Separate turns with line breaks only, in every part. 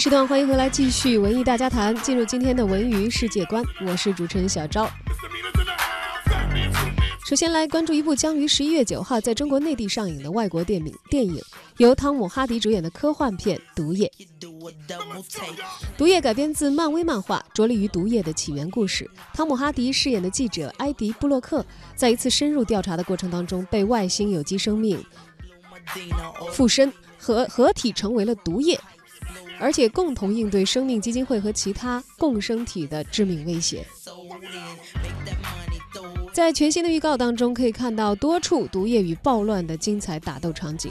时段欢迎回来，继续文艺大家谈，进入今天的文娱世界观。我是主持人小昭。首先来关注一部将于十一月九号在中国内地上映的外国电影，电影由汤姆哈迪主演的科幻片《毒液》。《毒液》改编自漫威漫画，着力于毒液的起源故事。汤姆哈迪饰演的记者埃迪·布洛克，在一次深入调查的过程当中，被外星有机生命附身合合体成为了毒液。而且共同应对生命基金会和其他共生体的致命威胁。在全新的预告当中，可以看到多处毒液与暴乱的精彩打斗场景，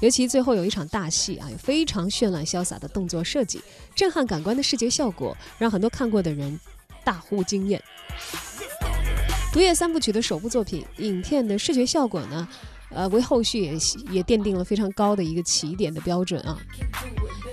尤其最后有一场大戏啊，有非常绚烂潇洒的动作设计，震撼感官的视觉效果，让很多看过的人大呼惊艳。毒液三部曲的首部作品影片的视觉效果呢，呃，为后续也也奠定了非常高的一个起点的标准啊。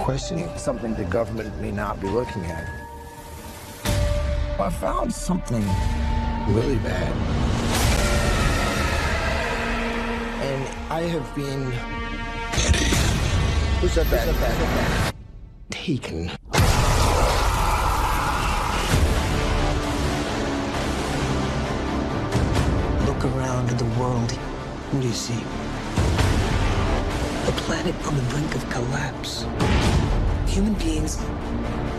questioning something the government may not be looking at. I found something really bad. And I have been. Who said that? Who said that? Taken.
Look around the world. What do you see? A planet on the brink of collapse. Human beings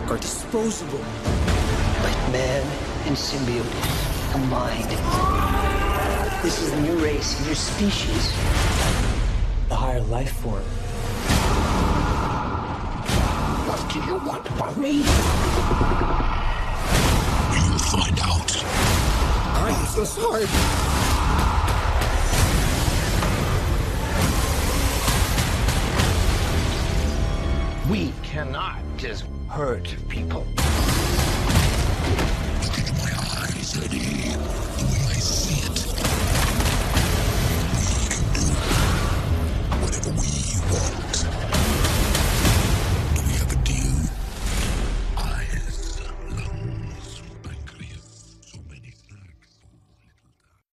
are disposable. But man and symbiote combined. This is a new race, a new species. The higher life form.
What do you want from me?
You'll find out.
I'm so sorry. cannot just hurt people.
Look at my eyes, Eddie. The way I see it. We can do whatever we want.